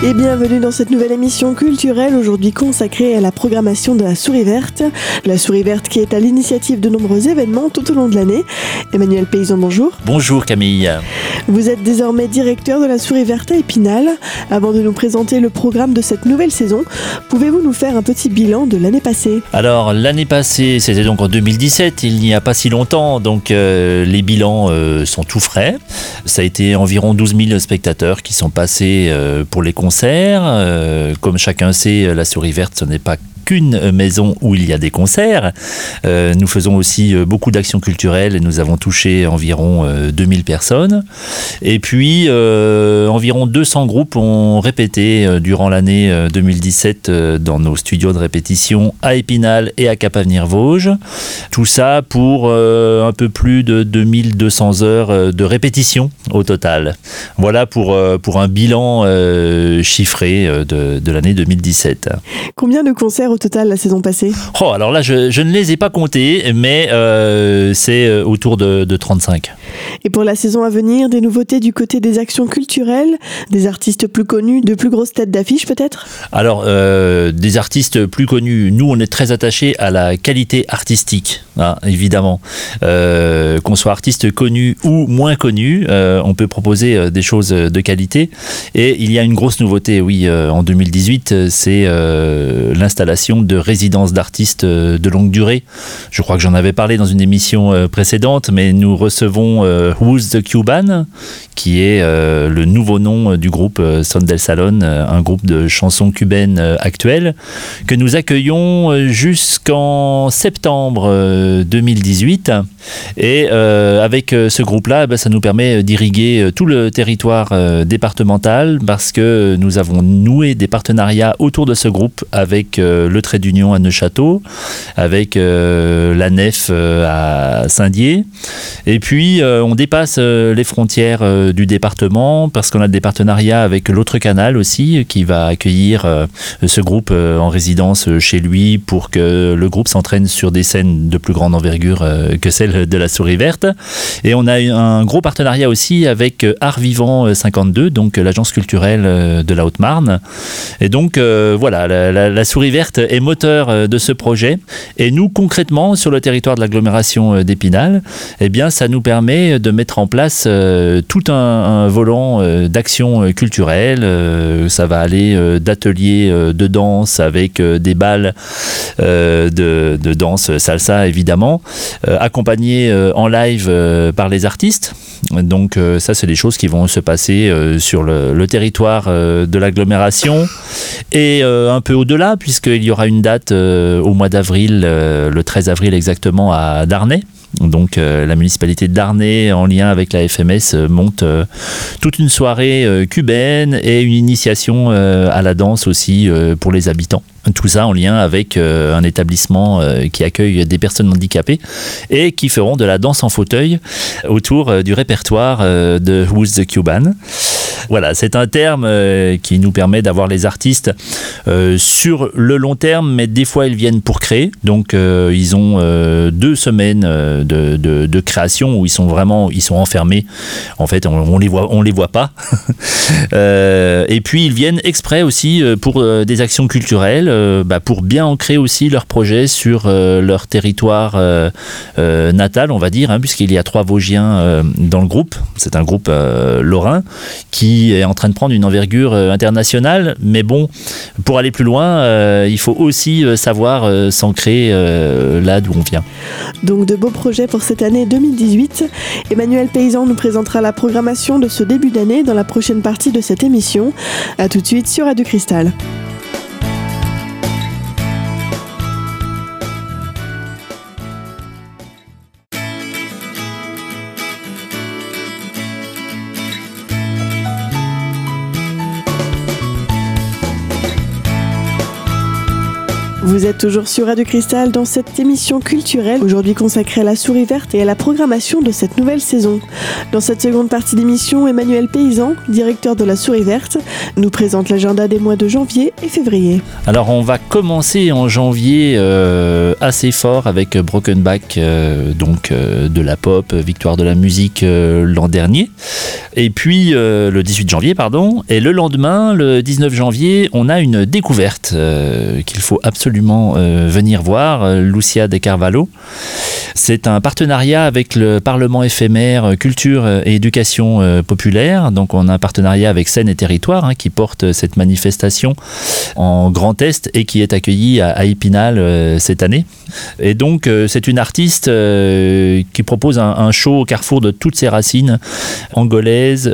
Et bienvenue dans cette nouvelle émission culturelle aujourd'hui consacrée à la programmation de la Souris Verte. La Souris Verte qui est à l'initiative de nombreux événements tout au long de l'année. Emmanuel Paysan, bonjour. Bonjour Camille. Vous êtes désormais directeur de la Souris Verte à Épinal. Avant de nous présenter le programme de cette nouvelle saison, pouvez-vous nous faire un petit bilan de l'année passée? Alors l'année passée, c'était donc en 2017, il n'y a pas si longtemps, donc euh, les bilans euh, sont tout frais. Ça a été environ 12 000 spectateurs qui sont passés euh, pour les concerts. Euh, comme chacun sait, la souris verte, ce n'est pas qu'une maison où il y a des concerts. Euh, nous faisons aussi euh, beaucoup d'actions culturelles et nous avons touché environ 2000 personnes. Et puis, environ 200 groupes ont répété durant l'année 2017 dans nos studios de répétition à Épinal et à Cap-Avenir-Vosges. Tout ça pour un peu plus de 2200 heures de répétition au total. Voilà pour, pour un bilan chiffré de, de l'année 2017. Combien de concerts total la saison passée Oh, alors là, je, je, ne les ai pas comptés, mais euh, c'est euh, autour de, de, 35. Et pour la saison à venir, des nouveautés du côté des actions culturelles, des artistes plus connus, de plus grosses têtes d'affiche peut-être? Alors, euh, des artistes plus connus, nous, on est très attachés à la qualité artistique, hein, évidemment. Euh, Qu'on soit artiste connu ou moins connu, euh, on peut proposer des choses de qualité. Et il y a une grosse nouveauté, oui, en 2018, c'est l'installation de résidences d'artistes de longue durée. Je crois que j'en avais parlé dans une émission précédente, mais nous recevons Who's the Cuban, qui est le nouveau nom du groupe Son del Salon, un groupe de chansons cubaines actuelles, que nous accueillons jusqu'en septembre 2018. Et euh, avec ce groupe-là, bah, ça nous permet d'irriguer tout le territoire euh, départemental parce que nous avons noué des partenariats autour de ce groupe avec euh, le Trait d'Union à Neuchâteau, avec la Nef à Saint-Dié. Et puis, on dépasse les frontières du département parce qu'on a des partenariats avec l'autre canal aussi qui va accueillir ce groupe en résidence chez lui pour que le groupe s'entraîne sur des scènes de plus grande envergure que celle de la souris verte. Et on a un gros partenariat aussi avec Art Vivant 52, donc l'agence culturelle de la Haute-Marne. Et donc voilà, la, la, souris verte est moteur de ce projet. Et nous, concrètement, sur le territoire de l'agglomération d'Épinal, eh ça nous permet de mettre en place tout un, volant d'action culturelle. ça va aller d'ateliers de danse avec des balles de, de, danse salsa, évidemment, accompagné en live par les artistes. Donc ça, c'est des choses qui vont se passer sur le, territoire de l'agglomération et un peu au-delà, puisqu'il y aura une date au mois d'avril, le 13 avril exactement, à Darnay. Donc euh, la municipalité Darnay, en lien avec la FMS, euh, monte euh, toute une soirée cubaine et une initiation à la danse aussi pour les habitants. Tout ça en lien avec un établissement qui accueille des personnes handicapées et qui feront de la danse en fauteuil autour du répertoire de Who's the Cuban. Voilà, c'est un terme qui nous permet d'avoir les artistes sur le long terme, mais des fois ils viennent pour créer. Donc ils ont deux semaines de, création où ils sont vraiment ils sont enfermés. En fait, on, les voit pas. euh, et puis ils viennent exprès aussi pour euh, des actions culturelles, euh, bah, pour bien ancrer aussi leur projet sur euh, leur territoire natal, on va dire, hein, puisqu'il y a trois Vosgiens dans le groupe. C'est un groupe lorrain qui est en train de prendre une envergure internationale. Mais bon, pour aller plus loin, il faut aussi savoir s'ancrer là d'où on vient. Donc de beaux projets pour cette année 2018. Emmanuel Paysan nous présentera la programmation de ce début d'année dans la prochaine partie de cette émission. A tout de suite sur Radio Cristal. Vous êtes toujours sur Radio Cristal dans cette émission culturelle, aujourd'hui consacrée à la souris verte et à la programmation de cette nouvelle saison. Dans cette seconde partie d'émission, Emmanuel Paysan, directeur de la souris verte, nous présente l'agenda des mois de janvier et février. Alors on va commencer en janvier euh, assez fort avec Broken Back, euh, donc euh, de la pop, victoire de la musique l'an dernier. Et puis le 18 janvier, pardon. Et le lendemain, le 19 janvier, on a une découverte qu'il faut absolument euh, venir voir, euh, Lucia de Carvalho. C'est un partenariat avec le Parlement éphémère euh, Culture et Éducation populaire. Donc on a un partenariat avec Seine et Territoire hein, qui porte cette manifestation en Grand Est et qui est accueillie à, Épinal cette année. Et donc c'est une artiste qui propose un, show au carrefour de toutes ses racines angolaises,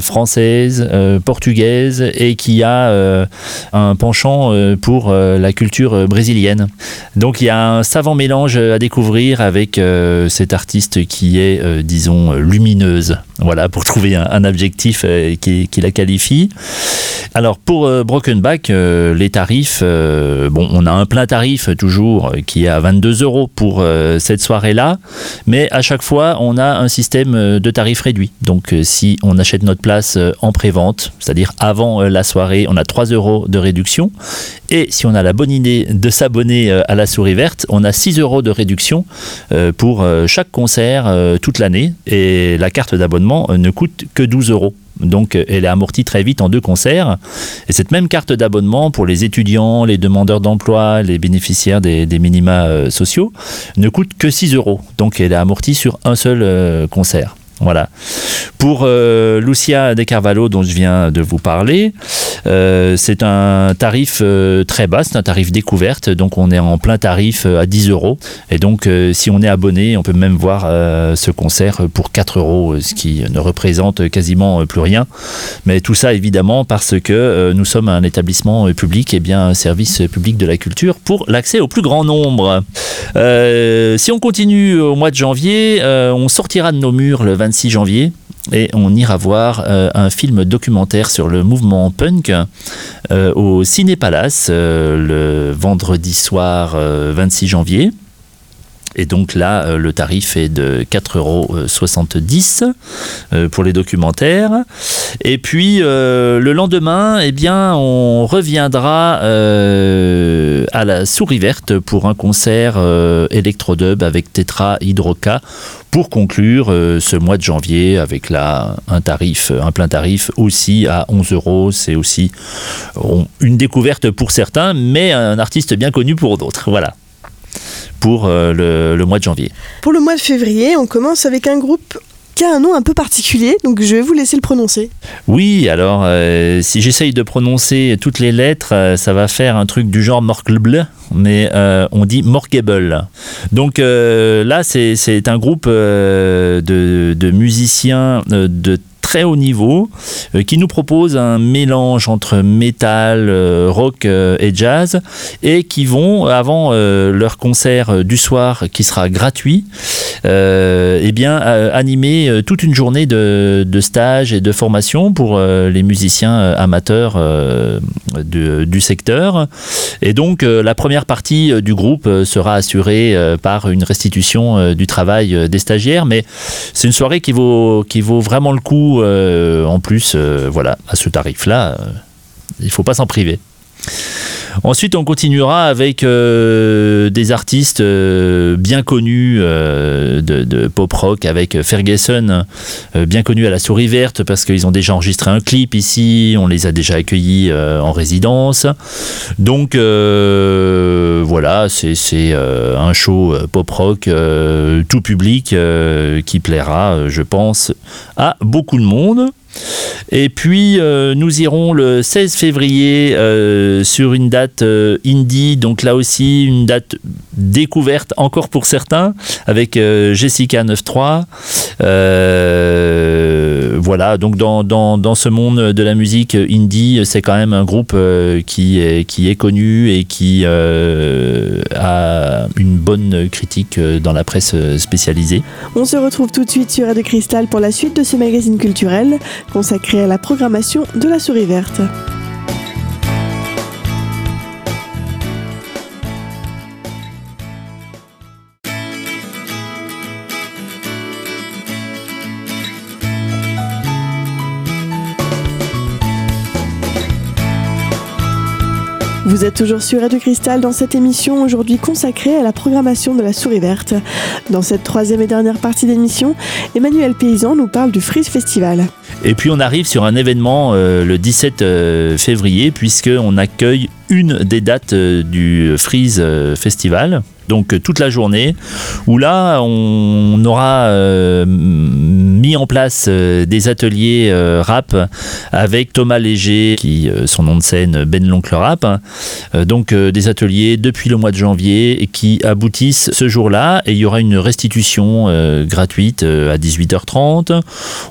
françaises, portugaises et qui a un penchant pour la culture brésilienne. Donc il y a un savant mélange à découvrir avec euh, cette artiste qui est, euh, disons, lumineuse. Voilà, pour trouver un, objectif qui, la qualifie. Alors pour Broken Back, les tarifs, bon, on a un plein tarif toujours qui est à 22 euros pour cette soirée-là, mais à chaque fois on a un système de tarifs réduit. Donc si on achète notre place en pré-vente, c'est-à-dire avant la soirée, on a 3 euros de réduction. Et si on a la bonne idée de s'abonner euh, à la souris verte, on a 6 euros de réduction euh, pour euh, chaque concert toute l'année. Et la carte d'abonnement ne coûte que 12 euros. Donc elle est amortie très vite en deux concerts. Et cette même carte d'abonnement pour les étudiants, les demandeurs d'emploi, les bénéficiaires des, minima sociaux ne coûte que 6 euros. Donc elle est amortie sur un seul concert. Voilà. Pour euh, Lucia De Carvalho, dont je viens de vous parler, euh, c'est un tarif euh, très bas, c'est un tarif découverte, donc on est en plein tarif à 10 euros. Et donc, si on est abonné, on peut même voir ce concert pour 4 euros, ce qui ne représente quasiment plus rien. Mais tout ça, évidemment, parce que nous sommes un établissement public et bien un service public de la culture pour l'accès au plus grand nombre. si on continue au mois de janvier, on sortira de nos murs le 26 janvier et on ira voir euh, un film documentaire sur le mouvement punk euh, au Ciné Palace euh, le vendredi soir 26 janvier. Et donc là, euh, le tarif est de 4,70 euros euh, pour les documentaires. Et puis le lendemain, eh bien, on reviendra à la Souris Verte pour un concert électrodub avec Tetra Hydroca pour conclure ce mois de janvier avec là un tarif, un plein tarif aussi à 11 euros. C'est aussi une découverte pour certains, mais un artiste bien connu pour d'autres. Voilà pour euh, le, mois de janvier. Pour le mois de février, on commence avec un groupe qui a un nom un peu particulier, donc je vais vous laisser le prononcer. Oui, alors euh, si j'essaye de prononcer toutes les lettres, euh, ça va faire un truc du genre Morklble, mais on dit Morgable. Donc là, c'est un groupe de, de, musiciens de très haut niveau euh, qui nous propose un mélange entre métal, euh, rock euh, et jazz et qui vont, avant leur concert du soir qui sera gratuit, eh bien, animer toute une journée de, de stage et de formation pour les musiciens amateurs du secteur. Et donc, la première partie du groupe sera assurée par une restitution du travail des stagiaires, mais c'est une soirée qui vaut, qui vaut vraiment le coup en plus, euh, voilà, à ce tarif-là, euh, il faut pas s'en priver. Ensuite, on continuera avec des artistes bien connus de, pop rock, avec Ferguson, bien connu à la souris verte parce qu'ils ont déjà enregistré un clip ici, on les a déjà accueillis en résidence. Donc voilà, c'est un show pop rock tout public qui plaira, je pense, à beaucoup de monde. Et puis euh, nous irons le 16 février euh, sur une date euh, indie, donc là aussi une date découverte encore pour certains, avec Jessica 93. voilà, donc dans, ce monde de la musique indie, c'est quand même un groupe qui, est, connu et qui a une bonne critique dans la presse spécialisée. On se retrouve tout de suite sur Radio Cristal pour la suite de ce magazine culturel consacré à la programmation de la souris verte. Vous êtes toujours sur Radio Cristal dans cette émission aujourd'hui consacrée à la programmation de la Souris Verte. Dans cette troisième et dernière partie d'émission, Emmanuel Paysan nous parle du Freeze Festival. Et puis on arrive sur un événement euh, le 17 euh, février puisqu'on accueille une des dates euh, du Freeze Festival donc euh, toute la journée, où là on aura euh, mis en place euh, des ateliers rap avec Thomas Léger, qui son nom de scène Ben l'oncle rap, donc des ateliers depuis le mois de janvier qui aboutissent ce jour-là et il y aura une restitution gratuite à 18h30.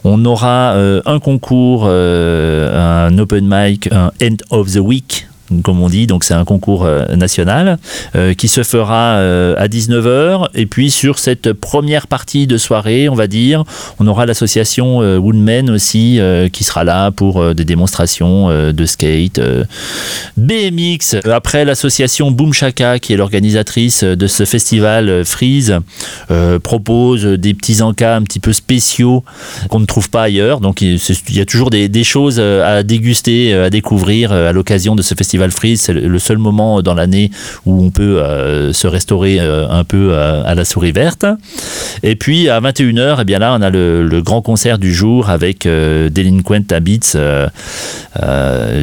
On aura un concours, un open mic, un end of the week comme on dit, donc c'est un concours euh, national euh, qui se fera euh, à 19h. Et puis sur cette première partie de soirée, on va dire, on aura l'association Woodman aussi qui sera là pour des démonstrations de skate, BMX. Après l'association Boom Shaka, qui est l'organisatrice de ce festival Freeze, propose des petits encas un petit peu spéciaux qu'on ne trouve pas ailleurs. Donc il y a toujours des choses à déguster, à découvrir à l'occasion de ce festival Freeze, c'est le seul moment dans l'année où on peut euh, se restaurer euh, un peu euh, à, la souris verte. Et puis à 21h, et eh bien là, on a le, grand concert du jour avec Delinquent Habits,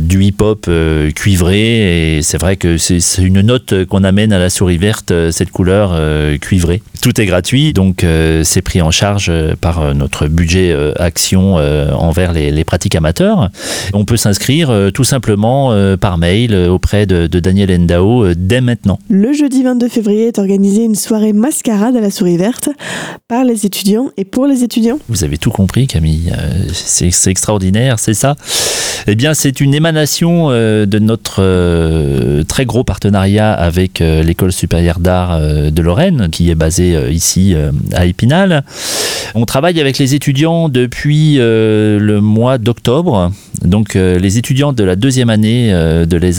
du hip-hop cuivré. Et c'est vrai que c'est une note qu'on amène à la souris verte, cette couleur cuivrée. Tout est gratuit, donc c'est pris en charge par notre budget action envers les, les, pratiques amateurs. On peut s'inscrire tout simplement par mail euh, auprès de, Daniel Endao euh, dès maintenant. Le jeudi 22 février est organisée une soirée mascarade à la souris verte par les étudiants et pour les étudiants. Vous avez tout compris Camille, euh, c'est extraordinaire, c'est ça Eh bien c'est une émanation de notre très gros partenariat avec l'école supérieure d'art de Lorraine qui est basée ici à Épinal. On travaille avec les étudiants depuis le mois d'octobre. Donc les étudiants de la deuxième année de les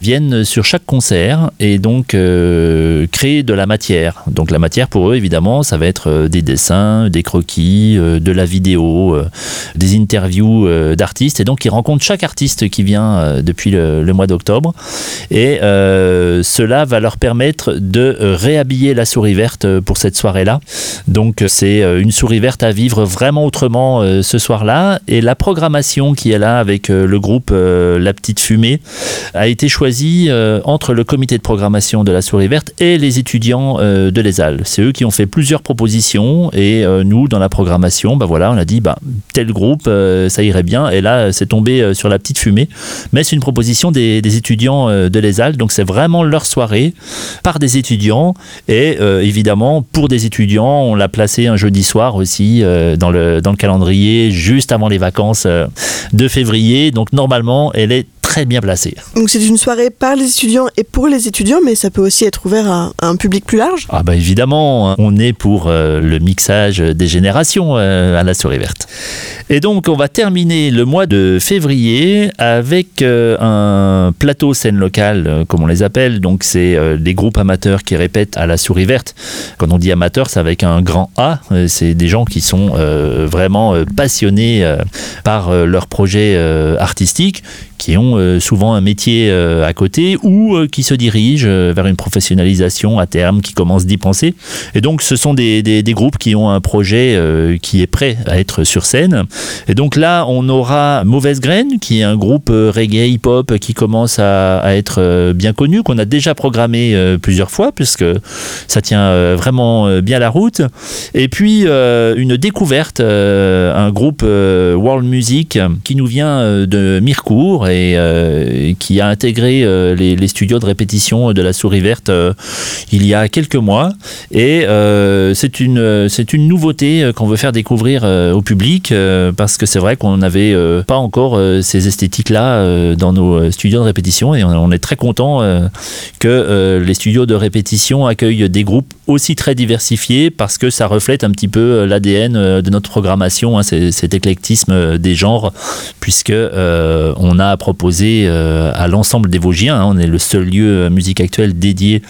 viennent sur chaque concert et donc euh, créer de la matière. Donc la matière pour eux, évidemment, ça va être euh, des dessins, des croquis, euh, de la vidéo, des interviews d'artistes. Et donc ils rencontrent chaque artiste qui vient depuis le, mois d'octobre. Et cela va leur permettre de réhabiller la souris verte pour cette soirée-là. Donc c'est une souris verte à vivre vraiment autrement ce soir-là. Et la programmation qui est avec le groupe La Petite Fumée, a été choisi euh, entre le comité de programmation de la Souris Verte et les étudiants euh, de l'ESAL. C'est eux qui ont fait plusieurs propositions et euh, nous, dans la programmation, bah voilà, on a dit bah, tel groupe, ça irait bien. Et là, c'est tombé sur la petite fumée. Mais c'est une proposition des, étudiants de l'ESAL, donc c'est vraiment leur soirée par des étudiants. Et évidemment, pour des étudiants, on l'a placé un jeudi soir aussi dans, le, dans le calendrier, juste avant les vacances de février. Donc normalement, elle est très bien placé. Donc c'est une soirée par les étudiants et pour les étudiants, mais ça peut aussi être ouvert à, un public plus large Ah bah évidemment, hein. on est pour euh, le mixage des générations euh, à la souris verte. Et donc on va terminer le mois de février avec euh, un plateau scène locale, comme on les appelle. Donc c'est des groupes amateurs qui répètent à la souris verte. Quand on dit amateur, c'est avec un grand A. C'est des gens qui sont vraiment passionnés par leur projet artistique, qui ont euh, souvent un métier euh, à côté ou euh, qui se dirigent vers une professionnalisation à terme, qui commencent d'y penser. Et donc ce sont des, des, groupes qui ont un projet qui est prêt à être sur scène. Et donc là, on aura Mauvaise Graine, qui est un groupe reggae hip-hop qui commence à, à être bien connu, qu'on a déjà programmé plusieurs fois, puisque ça tient vraiment bien la route. Et puis une découverte, un groupe World Music qui nous vient de Mircourt et euh, qui a intégré euh, les, studios de répétition de la Souris Verte euh, il y a quelques mois. Et c'est une, une nouveauté qu'on veut faire découvrir au public parce que c'est vrai qu'on n'avait pas encore ces esthétiques-là dans nos studios de répétition et on, est très content que les studios de répétition accueillent des groupes aussi très diversifiés parce que ça reflète un petit peu l'ADN de notre programmation, hein, cet éclectisme des genres, puisque on a proposé proposer à l'ensemble des Vosgiens. Hein. On est le seul lieu musique actuelle dédié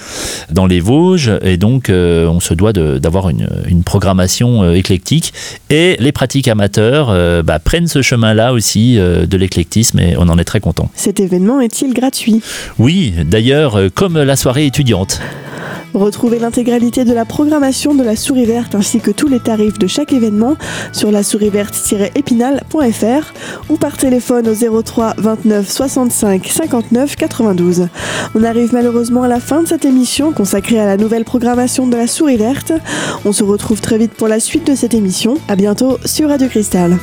dans les Vosges et donc on se doit d'avoir une, une, programmation éclectique et les pratiques amateurs bah, prennent ce chemin-là aussi de l'éclectisme et on en est très content. Cet événement est-il gratuit? Oui, d'ailleurs, comme la soirée étudiante. Retrouvez l'intégralité de la programmation de la Souris Verte ainsi que tous les tarifs de chaque événement sur la souris verte-épinal.fr ou par téléphone au 03 29 65 59 92. On arrive malheureusement à la fin de cette émission consacrée à la nouvelle programmation de la Souris Verte. On se retrouve très vite pour la suite de cette émission. À bientôt sur Radio Cristal.